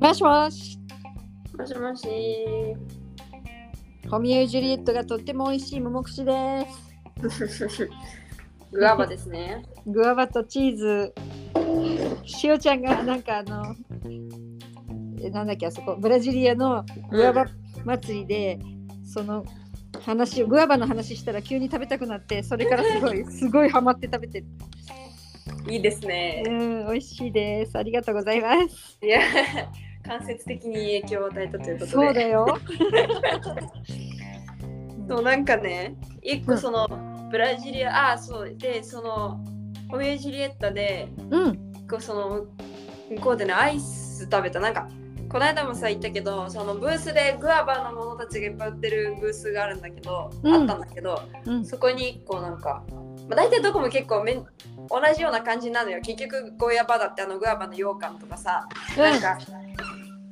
もしもし。もしもし。ホミエジュリエットがとっても美味しい桃串です。グアバですね。グアバとチーズ。しおちゃんがなんかあの、えなんだっけあそこ、ブラジリアのグアバ祭りで、その話を、グアバの話したら急に食べたくなって、それからすごい、すごいハマって食べてる。いいですうね。ん、美味しいです。ありがとうございます。いや、間接的に影響を与えたということで。そうだよ。そうなんかね、一個その、ブラジリア、あ、そうで、その、ホミエジュリエッタで、うん、こうその、向こうでね、アイス食べた。なんか、この間もさ言ったけどそのブースでグアバのものたちがいっぱい売ってるブースがあるんだけど、うんあったんだけどうん、そこに1個なんか、まあ、大体どこも結構めん同じような感じなのよ。結局ゴーヤバだってあのグアバの羊羹とかさ、なんか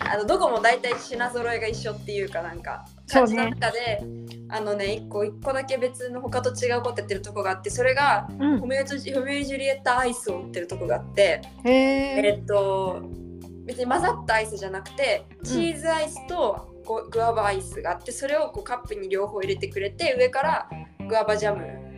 あのどこも大体品揃えが一緒っていうかなんか感じの中で、あのね1個1個だけ別の他と違うことやってるとこがあってそれがうん、ホメジホメジュリエッタアイスを売ってるとこがあって、へえ。えっと別に混ざったアイスじゃなくてチーズアイスとゴグアバアイスがあってそれをこうカップに両方入れてくれて上からグアバジャム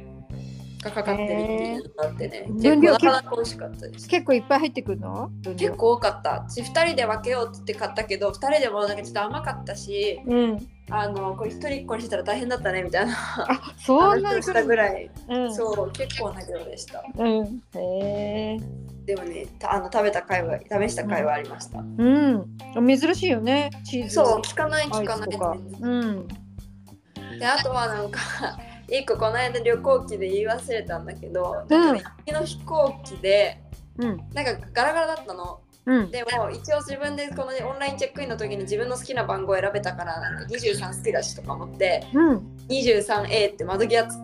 がかかってるっていうのがあってね結構なかなか美味しかったです結構いっぱい入ってくるの？結構多かったち2人で分けようって買ったけど2人でもなんかちょっと甘かったしうん。あのこれ1人1個にしたら大変だったねみたいなあ、そんな話をしたぐらい、うん。そう結構な量でしたうん。へえ。でもねたあの食べた回は試した回はありました、うん。珍しいよね、チーズ。そう聞かないア聞かないイスとか。うん。であとはなんか一個この間旅行機で言い忘れたんだけど、うんなんか行きの飛行機でうん。なんかガラガラだったのうん。でも一応自分でこのオンラインチェックインの時に自分の好きな番号を選べたからなんか23好きだしとか思ってうん。23A って窓際つ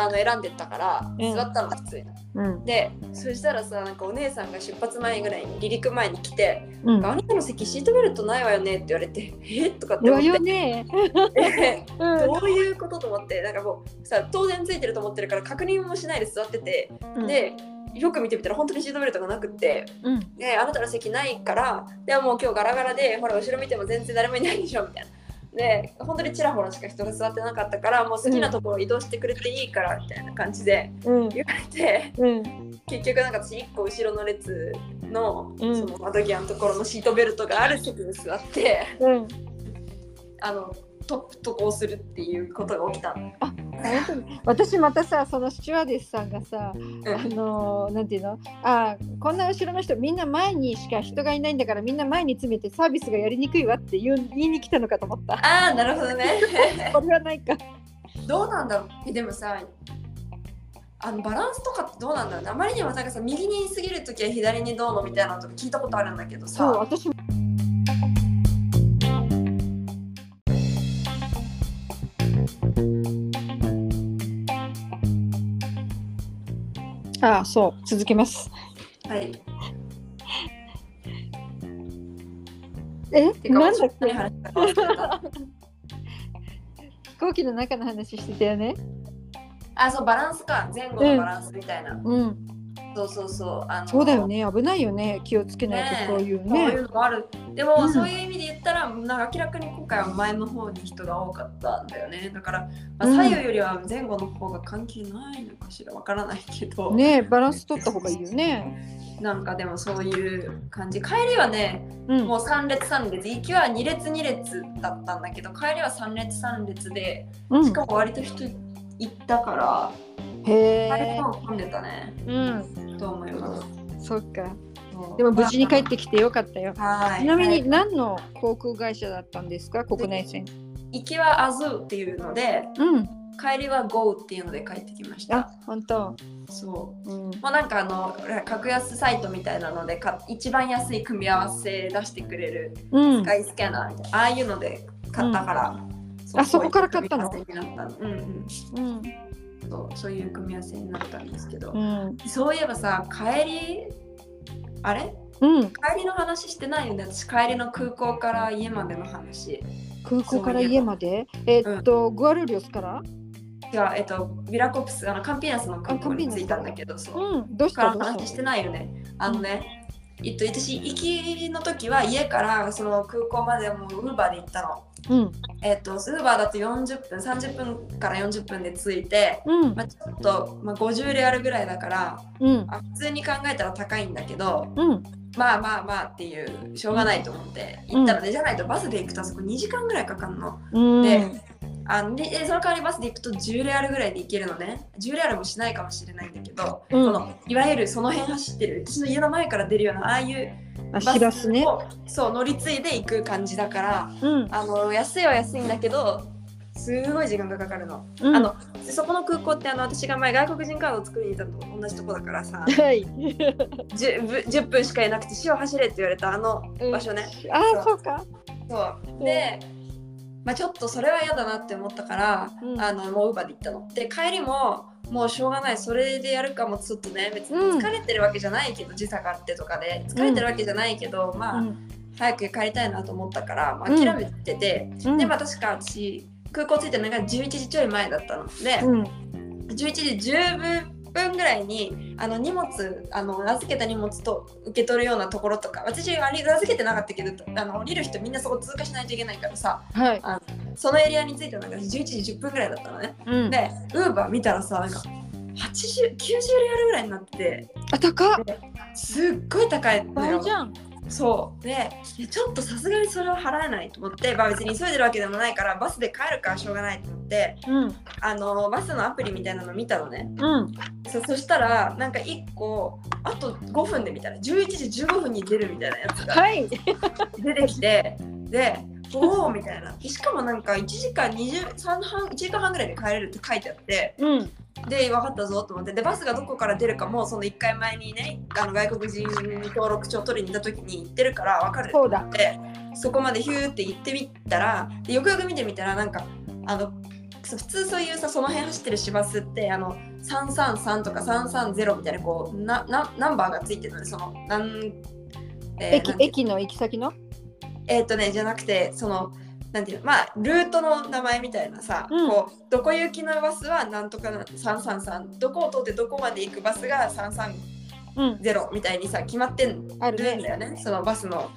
あの選んでったからうん座ったの普通に、うん。でそしたらさなんかお姉さんが出発前ぐらいに離陸前に来てうん。あなたの席シートベルトないわよねって言われてえとかって思わって。どういうことと思ってなんかもうさ当然ついてると思ってるから確認もしないで座ってて、でよく見てみたら本当にシートベルトがなくってうん。であなたの席ないからでももう今日ガラガラでほら後ろ見ても全然誰もいないでしょみたいな。で本当にちらほらしか人が座ってなかったからもう好きなところ移動してくれていいからみたいな感じでうん。言われてうん。結局なんか私1個後ろの列のうんその窓際のところのシートベルトがある席に座ってうん。あのとこうするっていうことが起きた。の。本当に。私またさそのスチュワーデスさんがさ、うん。あのなんていうの？あこんな後ろの人みんな前にしか人がいないんだからみんな前に詰めてサービスがやりにくいわって言う言いに来たのかと思った。ああなるほどね。これはないか。どうなんだろう？えでもさあのバランスとかってどうなんだろうね？あまりにもなんかさ右に過ぎるときは左にどうのみたいなのとか聞いたことあるんだけどさ。そう私もああそう続けます。はい。えなんだっけ？飛行機の中の話してたよね。あそうバランスか。前後のバランスみたいな、うん。そうそうそう。あのそうだよね。危ないよね。気をつけないねとそういうそういねうのがあるでも、うんそういう意味で言ったらなんか明らかに今回は前の方に人が多かったんだよね。だから、まあ、うん。左右よりは前後の方が関係ないのかしらわからないけど、ねバランス取った方がいいよね。なんかでもそういう感じ。帰りはねうん。もう3列3列行きは2列2列だったんだけど帰りは3列3列でうん。しかも割と人行ったからへえ。帰りも混んでたね。うん。と思います。そっかでも無事に帰ってきてよかったよ。はい。ちなみにはい。何の航空会社だったんですか？国内線。行きはアズーっていうのでうん。帰りは GO っていうので帰ってきました。あ本当。そう。うん。まあなんかあの格安サイトみたいなのでか一番安い組み合わせ出してくれるうん。スカイスキャナーみたいなああいうので買ったから、うあそこから買ったの。うんうん。うん。そうそういう組み合わせになったんですけど、うん。そういえばさ帰りあれ？うん。帰りの話してないよね。私帰りの空港から家までの話。空港から家まで？えっとグアルリオスから？違う、えっと、ビラコプス、あのカンピーナスの空港に着いたんだけど、そう。うん、どう。しからたどうし話してないよね。あのね、えっと、私、行きの時は家からその空港までもうウーバーで行ったの。たうん、えっと、ウーバーだと40分、30分から40分で着いて、うん、まあ、ちょっと、まあ、50レアルぐらいだからうん、あ、普通に考えたら高いんだけど、うん、まあまあまあっていう、しょうがないと思って行ったので、じゃないとバスで行くとあそこ2時間ぐらいかかるの。うん、であのででその代わりバスで行くと10レアルぐらいで行けるのね。10レアルもしないかもしれないんだけど、うん。そのいわゆるその辺走ってる私の家の前から出るようなああいうあ、バしらすね。をそう乗り継いで行く感じだからうん、あの安いは安いんだけどすごい時間がかかるの,、うん。あのでそこの空港ってあの私が前外国人カードを作りに行ったのと同じとこだからさはい。10, ぶ10分しかいなくて塩走れって言われたあの場所ね、あ、そう。か。そう。で、まあ、ちょっとそれは嫌だなって思ったから、うん。あのもうウーバーで行ったの。で帰りももうしょうがないそれでやるかもちょっとね別にうん。疲れてるわけじゃないけど、時差があってとかで疲れてるわけじゃないけど、まあ、うん、早く帰りたいなと思ったから、まあ、うん。諦めてて、うん。でまあ確か私空港着いたのが11時ちょい前だったの。で、うん、11時10分ぐらいにあの荷物あの預けた荷物と受け取るようなところとか私あれ預けてなかったけどあの降りる人みんなそこ通過しないといけないからさはい。そのエリアに着いたのが11時10分ぐらいだったのねうん、でウーバー見たらさなんか8090レアルぐらいになっててあ、高っ。すっごい高いのよ倍じゃん。そう。でちょっとさすがにそれは払えないと思って、まあ、別に急いでるわけでもないからバスで帰るからしょうがないと思ってうん、あのバスのアプリみたいなの見たのね。うん、そそしたらなんか1個あと5分でみたいな11時15分に出るみたいなやつがはい。出てきてでおおみたいな。しかもなんか1時間23半1時間半ぐらいで帰れるって書いてあってうん、で分かったぞと思って。でバスがどこから出るかもその1回前にねあの外国人登録帳取りに行った時に行ってるから分かるそうだ。でそこまでヒューって行ってみたらでよくよく見てみたらなんかあの普通そういうさその辺走ってる市バスってあの333とか330みたいなこうななナンバーがついてるのでそのなんえー駅駅の行き先の？えーっとねじゃなくてそのなんていうのまあルートの名前みたいなさ、うん。こうどこ行きのバスはなんとかな333どこを通ってどこまで行くバスが330うんみたいにさ決まってるるんだよね。そのバスの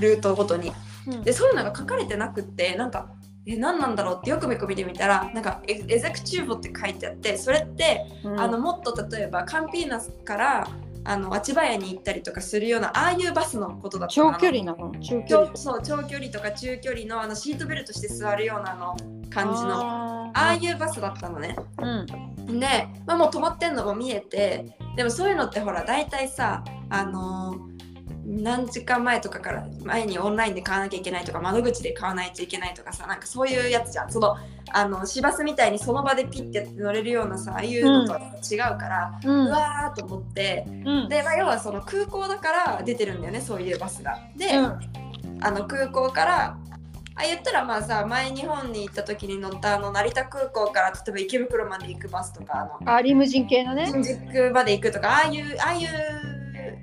ルートごとに。うん。でそういうのが書かれてなくってなんかえ何なんだろうってよくよく見てみたらなんかエエゼクチューボって書いてあってそれって、うん。あのもっと例えばカンピーナスからあの千葉屋に行ったりとかするようなああいうバスのことだったの。長距離なの？中距離。長そう長距離とか中距離のあのシートベルトして座るようなあの感じの。あああいうバスだったのね。ーうん。で、まあ、もう止まってんのも見えてでもそういうのってほら大体さあのー何時間前とかから前にオンラインで買わなきゃいけないとか窓口で買わないといけないとかさなんかそういうやつじゃん。そのあの市バスみたいにその場でピッてやって乗れるようなさああいうのとは違うから、ううんわーと思ってうん。で、まあ、要はその空港だから出てるんだよねそういうバスが。で、うん。あの空港からあ言ったらまあさ前日本に行った時に乗ったあの成田空港から例えば池袋まで行くバスとかあのあリムジン系のね。新宿まで行くとかああいうああいう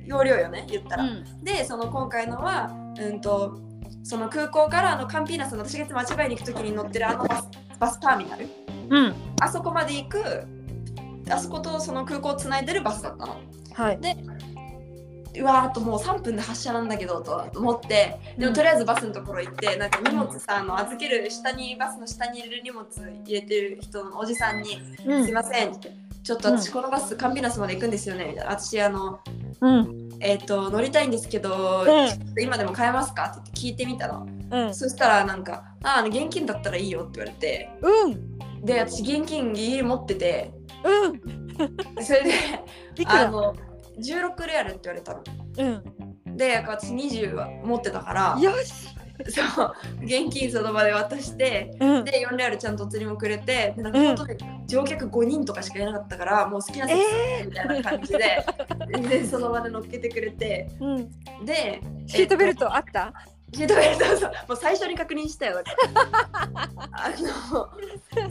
要領よね言ったら。うん。でその今回のはうんとその空港からあのカンピーナスの私がいつも間違いに行く時に乗ってるあのバスバスターミナル？うん。あそこまで行くあそことその空港をつないでるバスだったの。はい。でうわーっともう3分で発車なんだけどと思ってでもとりあえずバスのところ行ってなんか荷物さあの預ける下にバスの下に入れる荷物入れてる人のおじさんに「うん。すいません」って「ちょっと私このバスカンピナスまで行くんですよね」みたいな「私あのうん。えっ、と乗りたいんですけど、うん今でも買えますか?」って言って聞いてみたのうん。そしたらなんか「ああ現金だったらいいよ」って言われて。うん。で私現金ギリ持ってて。うん。それで あの16レアルって言われたの。うん。で私20は持ってたから。よし。そう。現金その場で渡して。うん。で4レアルちゃんとお釣りもくれて。でなんかうん。本当に乗客5人とかしかいなかったからもう好きな席えみたいな感じで、でその場で乗っけてくれて。うん。でシートベルトあった？シートベルトそうもう最初に確認したよ。あの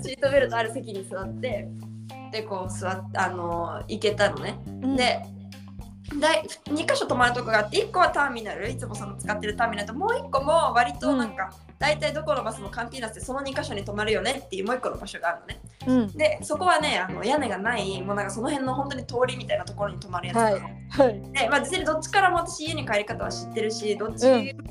シートベルトある席に座ってでこう座ってあの行けたのね、うん。でだ2箇所泊まるとこがあって1個はターミナルいつもその使ってるターミナルともう1個も割となんか、大体どこのバスもカンピーナスでその2箇所に泊まるよねっていうもう1個の場所があるのね。うん。でそこはねあの屋根がないもうなんかその辺の本当に通りみたいなところに泊まるやつなの、はい。で、まあ、別にどっちからも私家に帰り方は知ってるしどっち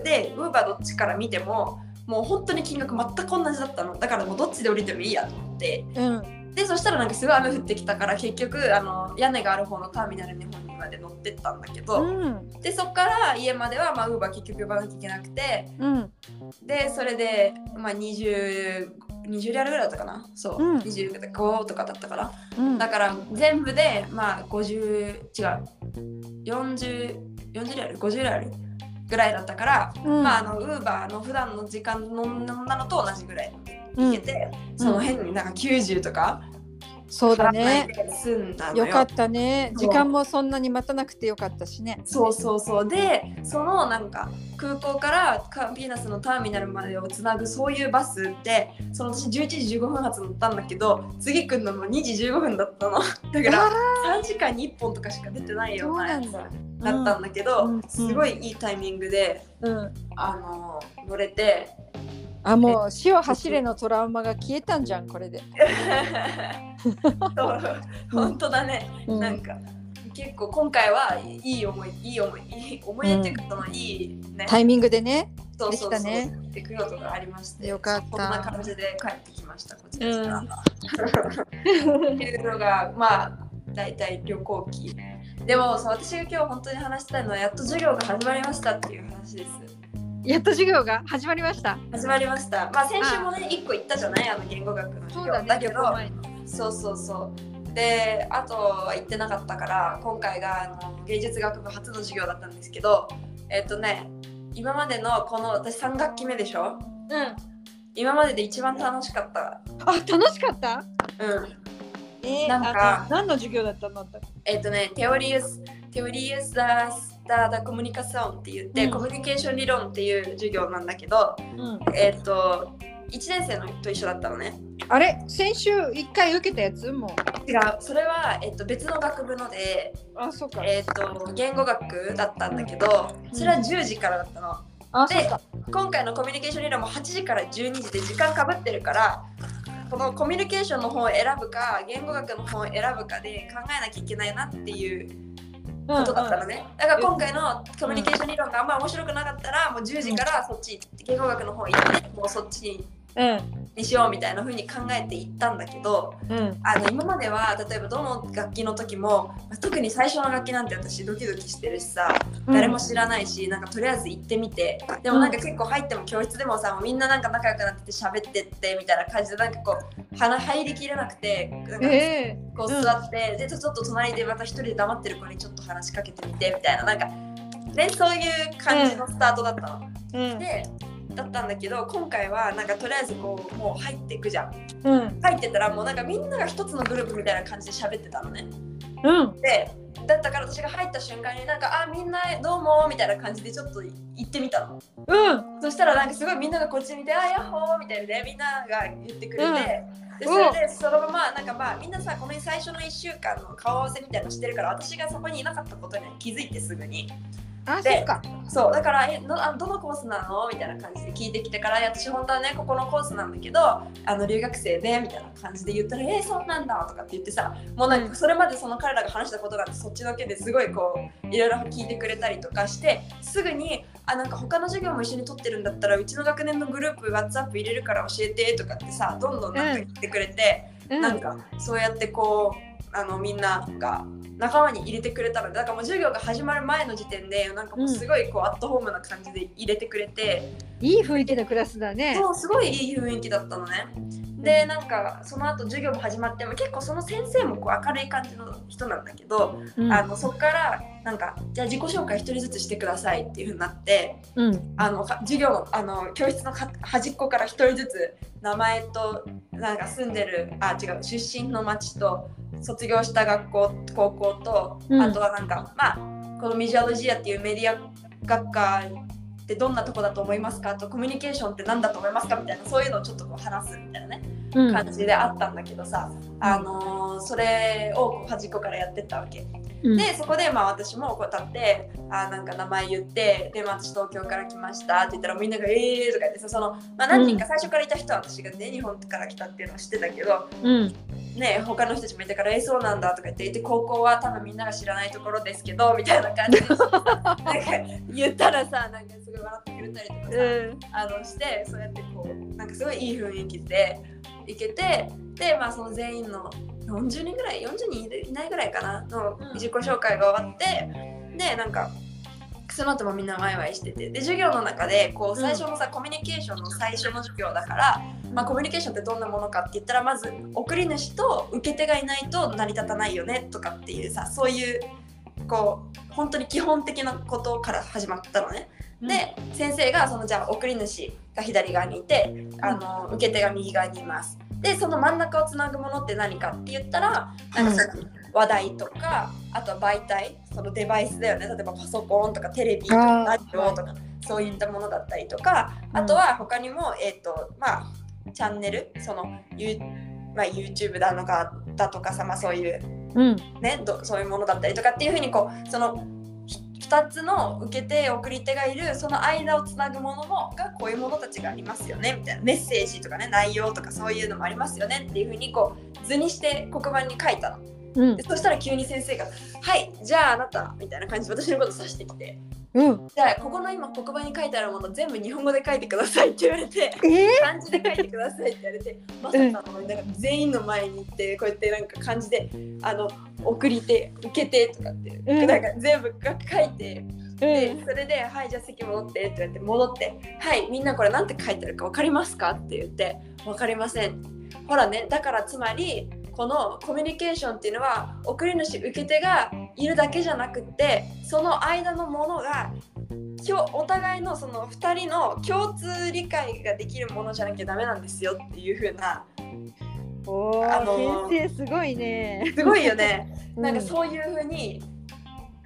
で、ウーバーどっちから見てももう本当に金額全く同じだったの。だからもうどっちで降りてもいいやと思って。うん。でそしたらなんかすごい雨降ってきたから結局あの屋根がある方のターミナルに本人まで乗ってったんだけど、うん。でそっから家まではまあウーバー結局呼ばなきゃいけなくてうん。でそれでまあ20 20リアルぐらいだったかなそう、うん25とかだったからうん。だから全部でまあ50違う4040リアル？50リアルぐらいだったから、うんまああのウーバーの普段の時間のなのと同じぐらいうん行けて、その変になんか90とかそうだね。よ。よかったね。時間もそんなに待たなくてよかったしね。そうそうそうでそのなんか空港からカンピーナスのターミナルまでをつなぐそういうバスってその私11時15分発乗ったんだけど次来るのも2時15分だったの だからあ3時間に1本とかしか出てないそようなやつだ。だったんだけど、うんすごいいいタイミングで、うん。あの乗れてあ、もう死を走れのトラウマが消えたんじゃん、これで。そう本当だね、うん。なんか結構今回はいい思いいい思いいい思い出っていうかいいね、タイミングでね。そうそうそう。できたね。出来事がありまして。よかった。こんな感じで帰ってきましたこちらから、っていうのがまあ大体旅行記。でもそう私が今日本当に話したいのはやっと授業が始まりましたっていう話ですやっと授業が始まりました。始まりました。まあ先週もね1個言ったじゃない？あの言語学の授業。だけどそうそうそう。であとは行ってなかったから今回があの芸術学部初の授業だったんですけどえっとね今までのこの私3学期目でしょ？うん。今までで一番楽しかった。あ、楽しかった？うん。えーなんか何の授業だったの？えっとねテオリウステオリウスダダダコミュニカションって言って、うんコミュニケーション理論っていう授業なんだけどうん。えっと1年生のと一緒だったのねあれ？先週一回受けたやつ？も違うそれは、えっと、別の学部のでう。あ、そうか。えっと言語学だったんだけどそれは10時からだったのうか。今回のコミュニケーション理論も8時から12時で時間かぶってるからこのコミュニケーションの方を選ぶか言語学の方を選ぶかで考えなきゃいけないなっていうことだったのね、だから今回のコミュニケーション理論があんま面白くなかったらもう10時からそっち言語学の方行ってもうそっちにうん。にしようみたいな風に考えていったんだけどうん。あの今までは例えばどの楽器の時も特に最初の楽器なんて私ドキドキしてるしさ誰も知らないし、なんかとりあえず行ってみてでもなんか結構入っても教室でもさみんななんか仲良くなってて喋ってってみたいな感じでなんかこう鼻入りきれなくてなんかえこう座って、でちょっと隣でまた一人で黙ってる子にちょっと話しかけてみてみたいななんかねそういう感じのスタートだったの。えうん。でだったんだけど今回はなんかとりあえずこうもう入っていくじゃん。うん。入ってたらもうなんかみんなが一つのグループみたいな感じで喋ってたのね。うん。でだったから私が入った瞬間になんか「あみんなどうも」みたいな感じでちょっと行ってみたの。うん。そしたらなんかすごいみんながこっち見て「あやっほー」みたいなねみんなが言ってくれて、うんでそれでそのままなんかまあみんなさこの最初の1週間の顔合わせみたいなのしてるから私がそこにいなかったことに気づいてすぐにあ、でそっか。そうだからえどあどのコースなの？みたいな感じで聞いてきてから私本当はねここのコースなんだけどあの留学生でみたいな感じで言ったらえー、そうなんだとかって言ってさもうなんかそれまでその彼らが話したことがあってそっちのけですごいこういろいろ聞いてくれたりとかしてすぐにあなんか他の授業も一緒に取ってるんだったらうちの学年のグループ WhatsApp 入れるから教えてとかってさどんどんなんか言ってくれて、うん。なんかそうやってこうあのみんなが仲間に入れてくれたのでだからもう授業が始まる前の時点でなんかもうすごいこう、アットホームな感じで入れてくれて、いい雰囲気のクラスだね。そうすごいいい雰囲気だったのね。でなんかその後授業も始まっても結構その先生もこう明るい感じの人なんだけど、うん。あのそこからなんかじゃあ自己紹介一人ずつしてくださいっていう風になってうん。あのか授業のあの教室のか端っこから一人ずつ名前となんか住んでるあ違う出身の町と卒業した学校高校と、うんあとはなんかまあこのミジュアロジアっていうメディア学科ってどんなとこだと思いますか？とコミュニケーションって何だと思いますか？みたいなそういうのをちょっとこう話すみたいなね、うん感じであったんだけどさ、あのーそれをこう端っこからやってったわけ。うん。でそこでまあ私もこう立ってあーなんか名前言ってで、まあ、私東京から来ましたって言ったらみんなが「えー」とか言ってさその、まあ、何人か最初からいた人は私がね日本から来たっていうのは知ってたけどうん。ね他の人たちもいたから「えー、そうなんだ」とか言って高校は多分みんなが知らないところですけどみたいな感じで なんか言ったらさなんかすごい笑ってくれたりとかさ、あのしてそうやってこうなんかすごいいい雰囲気で行けてでまあその全員の40人ぐらい40人いないぐらいかなのうん自己紹介が終わって、でなんかその後もみんなワイワイしててで授業の中でこう最初のさ、コミュニケーションの最初の授業だから、まあ、コミュニケーションってどんなものかって言ったらまず送り主と受け手がいないと成り立たないよねとかっていうさそういうこう本当に基本的なことから始まったのね。で先生がそのじゃあ送り主が左側にいてあの受け手が右側にいます。でその真ん中をつなぐものって何かって言ったらなんかその話題とかあとは媒体そのデバイスだよね。例えばパソコンとかテレビとかラジオとかそういったものだったりとかあとは他にもえっ、とまあチャンネルその、ユまあ、YouTube だのかだとかさ、まあ、そういううん。ね、どそういうものだったりとかっていうふうにこうその2つの受けて送り手がいるその間をつなぐものもがこういうものたちがありますよねみたいなメッセージとかね内容とかそういうのもありますよねっていうふうにこう図にして黒板に書いたの。うんそしたら急に先生が「はいじゃああなた」みたいな感じで私のこと指してきて。うん「じゃあここの今黒板に書いてあるもの全部日本語で書いてください」って言われて。え漢字で書いてくださいって言われてまさかのなんか全員の前に行ってこうやってなんか漢字であの送り手受け手とかって、うんなんか全部が書いてーでそれで「はいじゃあ席戻って」って言われて戻って「はいみんなこれなんて書いてあるか分かりますか?」って言って「分かりません」ほらねだからつまりこのコミュニケーションっていうのは送り主受け手がいるだけじゃなくってその間のものがお互いのその2人の共通理解ができるものじゃなきゃダメなんですよっていう風なおーあのー先生すごいね。すごいよね。うなんかそういう風に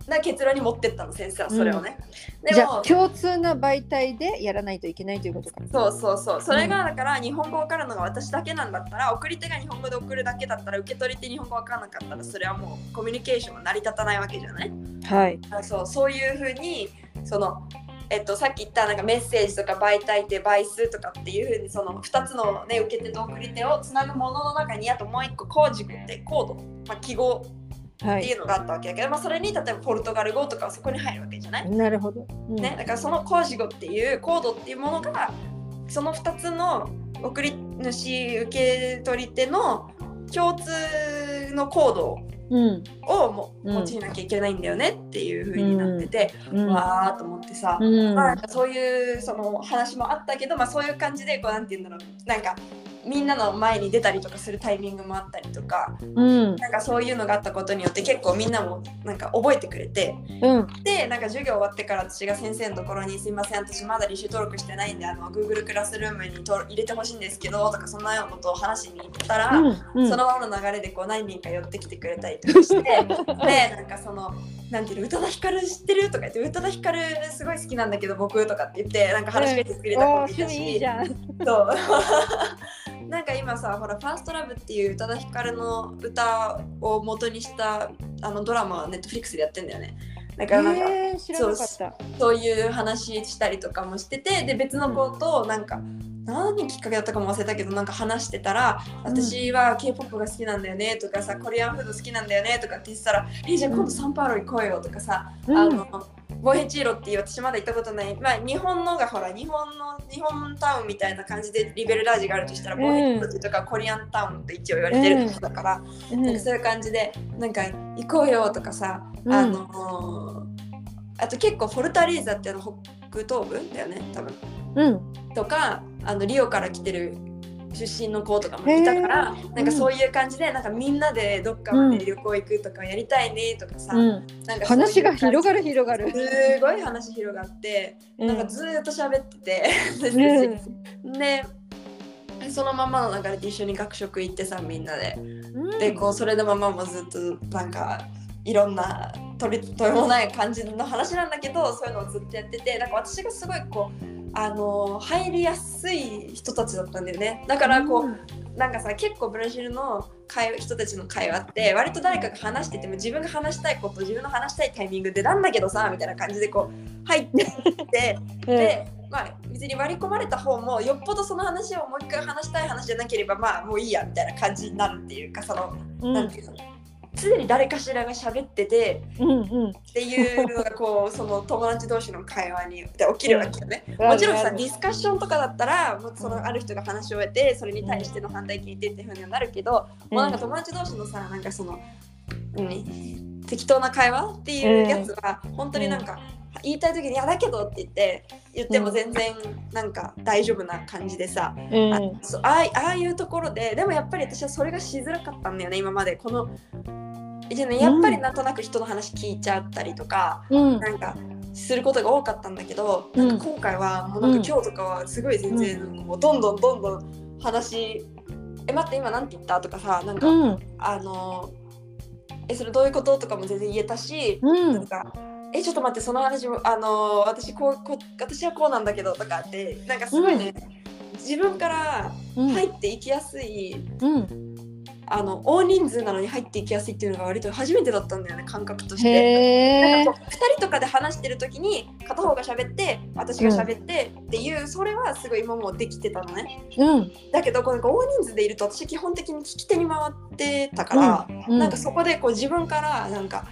な結論に持ってったの先生はそれをね、でじゃもあ共通な媒体でやらないといけないということか。そうそうそう。それがだから日本語わかるのが私だけなんだったら送り手が日本語で送るだけだったら受け取り手日本語わからなかったらそれはもうコミュニケーションは成り立たないわけじゃない？はい。あそうそういうふうにその、えっと、さっき言ったなんかメッセージとか媒体デバイスとかっていうふうにその2つの、ね、受け手と送り手をつなぐものの中にあともう一個コージグってコード、まあ、記号。はいっていうのがあったわけだけど、まあ、それに例えばポルトガル語とかはそこに入るわけじゃない、なるほど、うん。ね、だからそのコージ語っていうコードっていうものがその2つの送り主受け取り手の共通のコードうん。をもうん用いなきゃいけないんだよねっていう風になってて、うん。わーと思ってさ、うん。まあ、そういうその話もあったけど、まあ、そういう感じでこうなんて言うんだろう。なんかみんなの前に出たりとかするタイミングもあったりとかうん。なんかそういうのがあったことによって結構みんなもなんか覚えてくれてうん。でなんか授業終わってから私が先生のところに「すいません私まだ履修登録してないんであの Google クラスルームにと入れてほしいんですけど」とかそんなようなことを話しに行ったら。うんそのままの流れでこう何人か寄ってきてくれたりとかして でなんかそのなんていうの宇多田ヒカル知ってるとか言って宇多田ヒカルすごい好きなんだけど僕とかって言ってなんか話しかけてくれた子もいたし、趣味いいじゃん。そうなんか今さほら「ファーストラブっていう宇多田ヒカルの歌を元にしたあのドラマはネットフリックスでやってんだよね。だからなんか、えー、知らなかったそういう話したりとかもしててで別の子となんか、何きっかけだったかも忘れたけどなんか話してたら「うん私は k p o p が好きなんだよね」とかさ「コリアンフード好きなんだよね」とかって言ってたら「えじゃあ今度サンパウロ行こうよ」とかさ、うんあのボヘチーロっていう私まだ行ったことない、まあ、日本のがほら日本の日本タウンみたいな感じでリベルラージがあるとしたら、うん。ボヘチーロとかコリアンタウンって一応言われてるとこだから、うん。なんかそういう感じでなんか行こうよとかさ、うん。あのーあと結構フォルタリーザってあの北東部だよね多分。うん。とかあのリオから来てる出身の子とかもいたからなんかそういう感じでなんかみんなでどっかまで旅行行くとかやりたいねとかさ、うん。なんか話が広がるる広がる。すごい話広がって、なんかずーっと喋ってて、うん。でそのままの流れで一緒に学食行ってさみんなで。うん。でこうそれでママもずっとなんかいろんな取りとめもない感じの話なんだけどそういうのをずっとやっててなんか私がすごいこうあの入りやすい人たちだったんだよね。だからこう、なんかさ結構ブラジルの会話人たちの会話って割と誰かが話してても自分が話したいこと自分の話したいタイミングでなんだけどさみたいな感じでこう入ってって で、まあ、別に割り込まれた方もよっぽどその話をもう一回話したい話じゃなければまあもういいやみたいな感じになるっていうかその、うんていうの常に誰かしらが喋っててうんうん。っていうのがこうその友達同士の会話にで起きるわけよね。うん。もちろんさディスカッションとかだったらもうそのある人が話を終えてそれに対しての反対聞いてっていうふうにはなるけど、うん。もうなんか友達同士のさなんかその何？適当な会話っていうやつは本当になんか、言いたい時に「いやだけど」って言って言っても全然なんか大丈夫な感じでさ、うん。あああいうところででもやっぱり私はそれがしづらかったんだよね今まで。このじゃあねやっぱりなんとなく人の話聞いちゃったりとか、うん。なんかすることが多かったんだけど、うん。なんか今回はもうなんか今日とかはすごい全然もうどんどんどんどん話「え待って今なんて言った?」とかさなんか、うん。あのえそれどういうこと？とかも全然言えたし、うん。なんかえちょっと待ってその話もあの私こうこう私はこうなんだけどとかってなんかすごいね、自分からうん。入っていきやすい、うん。あの大人数なのに入っていきやすいっていうのが割と初めてだったんだよね感覚として。なんかこう2人とかで話してる時に片方が喋って私が喋ってっていう、それはすごい今もできてたのね。うん。だけどこう大人数でいると私基本的に聞き手に回ってたから、うん。なんかそこでこう自分からなんか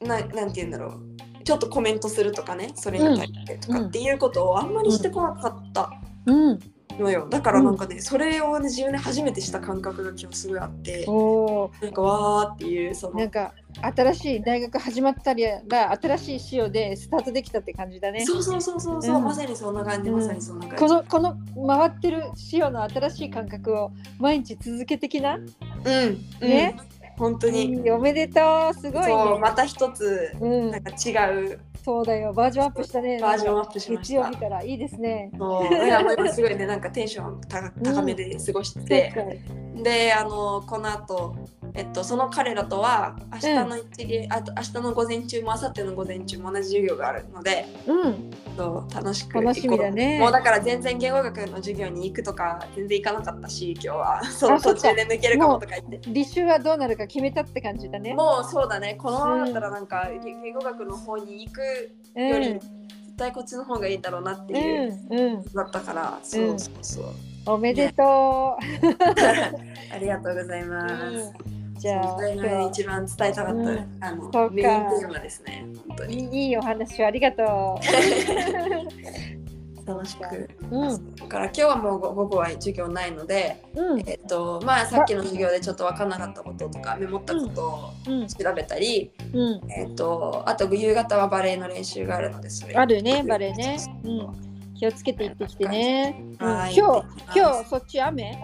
ななんて言うんだろう。ちょっとコメントするとかねそれに対してとかっていうことをあんまりしてこなかったうん。のよ。だからなんかね、それをね自分で初めてした感覚が今日すごいあってなんかわーっていうその。なんか新しい大学始まったりが新しい潮でスタートできたって感じだね。そうそうそうそうそう、うん。まさにそんな感じ、うん。まさにそんな感じ。このこの回ってる潮の新しい感覚を毎日続けてきな。うん、ねうん、本当に、うんおめでとう。すごいね。また一つうん。なんか違う。そうだよ。バージョンアップしたね。バージョンアップしました。日からいいですね。そう。すごいね。なんかテンション高高めで過ごして。て、であのこの後えっとその彼らとは明日の一時、あと明日の午前中も明後日の午前中も同じ授業があるのでうん。そう楽しく楽しみだね。もうだから全然言語学の授業に行くとか全然行かなかったし今日は。その途中で抜けるかもとか言って。立秋はどうなるか決めたって感じだね。もうそうだね。このままだったらなんかげ言語学の方に行くうん。より絶対こっちの方がいいだろうなっていううんうん。だったから、そうそうそう。おめでと ありがとうございます。う。じゃあ今一番伝えたかった、うんあのメインテーマですね。本当にいいいお話をありがと 楽しく。う。うんだから今日はもう午午後は授業ないので、うんえっとまあさっきの授業でちょっと分からなかったこととかメモったことをうん調べたり、うん。えっとあと夕方はバレエの練習があるのでそれあるねバレエね。うん。気をつけて行ってきてね。うんはい今日今日そっち雨？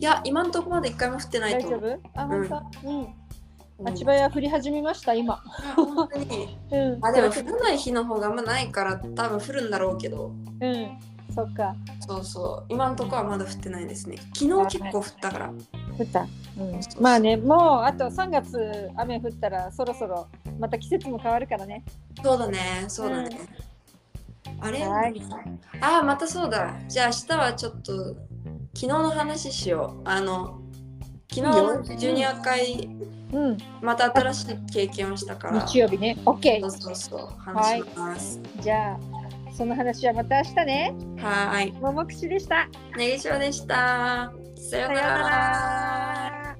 いや今のところまで一回も降ってない大丈。夫？あ本当？うん。うんあ千葉屋降り始めました今。あ本当に。うん。あでも降らない日の方があんまないから多分降るんだろうけど。うん。そっか。そうそう今のところはまだ降ってないですね昨日結構降ったから降った。うん。まあねもうあと3月雨降ったらそろそろまた季節も変わるからね。そうだねそうだね、あれ？はいあまたそうだじゃあ明日はちょっと昨日の話しようあの昨日のジュニア会うん。また新しい経験をしたから日曜日ね。オッケそうそうそう話しますー。じゃあその話はまた明日ね。はーいももくしでした。ネギショでしたさようなら。